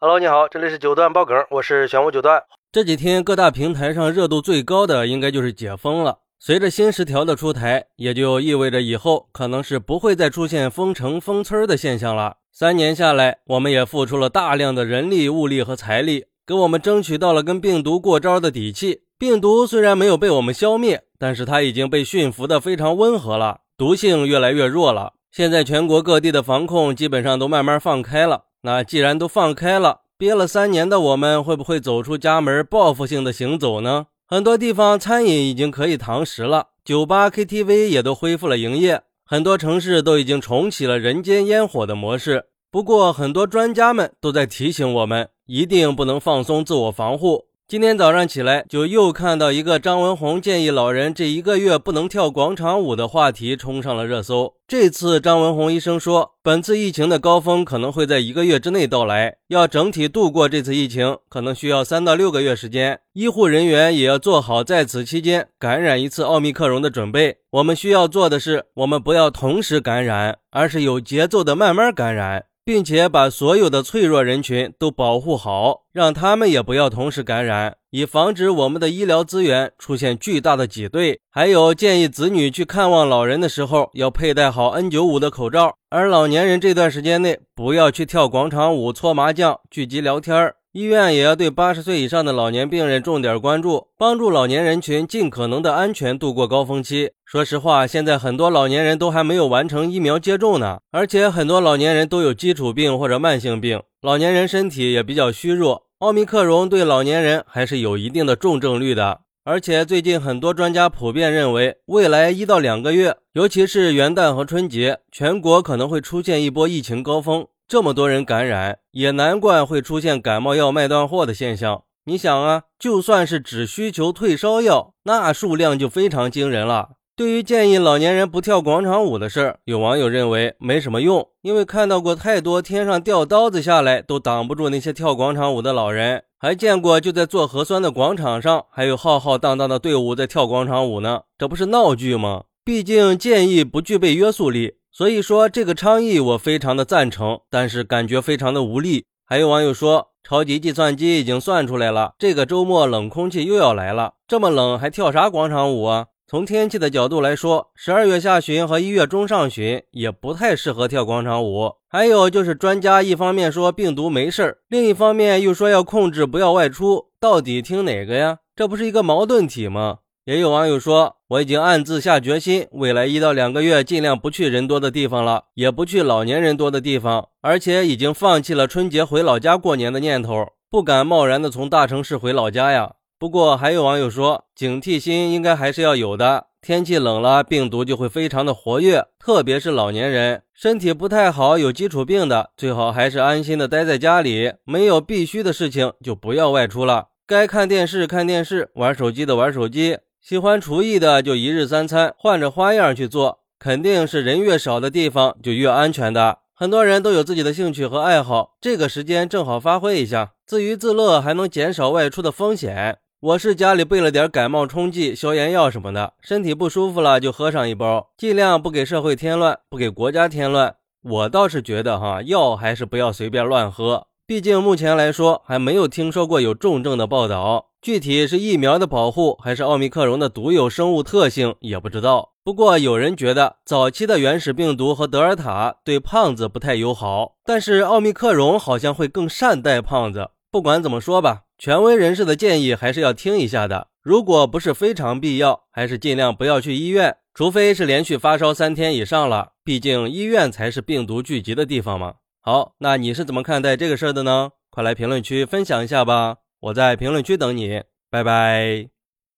Hello，你好，这里是九段爆梗，我是玄武九段。这几天各大平台上热度最高的应该就是解封了。随着新十条的出台，也就意味着以后可能是不会再出现封城封村的现象了。三年下来，我们也付出了大量的人力、物力和财力，给我们争取到了跟病毒过招的底气。病毒虽然没有被我们消灭，但是它已经被驯服的非常温和了，毒性越来越弱了。现在全国各地的防控基本上都慢慢放开了。那既然都放开了，憋了三年的我们会不会走出家门，报复性的行走呢？很多地方餐饮已经可以堂食了，酒吧、KTV 也都恢复了营业，很多城市都已经重启了人间烟火的模式。不过，很多专家们都在提醒我们，一定不能放松自我防护。今天早上起来，就又看到一个张文宏建议老人这一个月不能跳广场舞的话题冲上了热搜。这次张文宏医生说，本次疫情的高峰可能会在一个月之内到来，要整体度过这次疫情，可能需要三到六个月时间。医护人员也要做好在此期间感染一次奥密克戎的准备。我们需要做的是，我们不要同时感染，而是有节奏的慢慢感染。并且把所有的脆弱人群都保护好，让他们也不要同时感染，以防止我们的医疗资源出现巨大的挤兑。还有建议子女去看望老人的时候，要佩戴好 N95 的口罩。而老年人这段时间内不要去跳广场舞、搓麻将、聚集聊天儿。医院也要对八十岁以上的老年病人重点关注，帮助老年人群尽可能的安全度过高峰期。说实话，现在很多老年人都还没有完成疫苗接种呢，而且很多老年人都有基础病或者慢性病，老年人身体也比较虚弱。奥密克戎对老年人还是有一定的重症率的，而且最近很多专家普遍认为，未来一到两个月，尤其是元旦和春节，全国可能会出现一波疫情高峰。这么多人感染，也难怪会出现感冒药卖断货的现象。你想啊，就算是只需求退烧药，那数量就非常惊人了。对于建议老年人不跳广场舞的事儿，有网友认为没什么用，因为看到过太多天上掉刀子下来都挡不住那些跳广场舞的老人，还见过就在做核酸的广场上，还有浩浩荡荡的队伍在跳广场舞呢，这不是闹剧吗？毕竟建议不具备约束力。所以说这个倡议我非常的赞成，但是感觉非常的无力。还有网友说，超级计算机已经算出来了，这个周末冷空气又要来了，这么冷还跳啥广场舞啊？从天气的角度来说，十二月下旬和一月中上旬也不太适合跳广场舞。还有就是专家一方面说病毒没事儿，另一方面又说要控制不要外出，到底听哪个呀？这不是一个矛盾体吗？也有网友说，我已经暗自下决心，未来一到两个月尽量不去人多的地方了，也不去老年人多的地方，而且已经放弃了春节回老家过年的念头，不敢贸然的从大城市回老家呀。不过还有网友说，警惕心应该还是要有的，天气冷了，病毒就会非常的活跃，特别是老年人，身体不太好、有基础病的，最好还是安心的待在家里，没有必须的事情就不要外出了，该看电视看电视，玩手机的玩手机。喜欢厨艺的就一日三餐换着花样去做，肯定是人越少的地方就越安全的。很多人都有自己的兴趣和爱好，这个时间正好发挥一下，自娱自乐还能减少外出的风险。我是家里备了点感冒冲剂、消炎药什么的，身体不舒服了就喝上一包，尽量不给社会添乱，不给国家添乱。我倒是觉得哈，药还是不要随便乱喝，毕竟目前来说还没有听说过有重症的报道。具体是疫苗的保护，还是奥密克戎的独有生物特性，也不知道。不过有人觉得，早期的原始病毒和德尔塔对胖子不太友好，但是奥密克戎好像会更善待胖子。不管怎么说吧，权威人士的建议还是要听一下的。如果不是非常必要，还是尽量不要去医院，除非是连续发烧三天以上了。毕竟医院才是病毒聚集的地方嘛。好，那你是怎么看待这个事儿的呢？快来评论区分享一下吧。我在评论区等你，拜拜。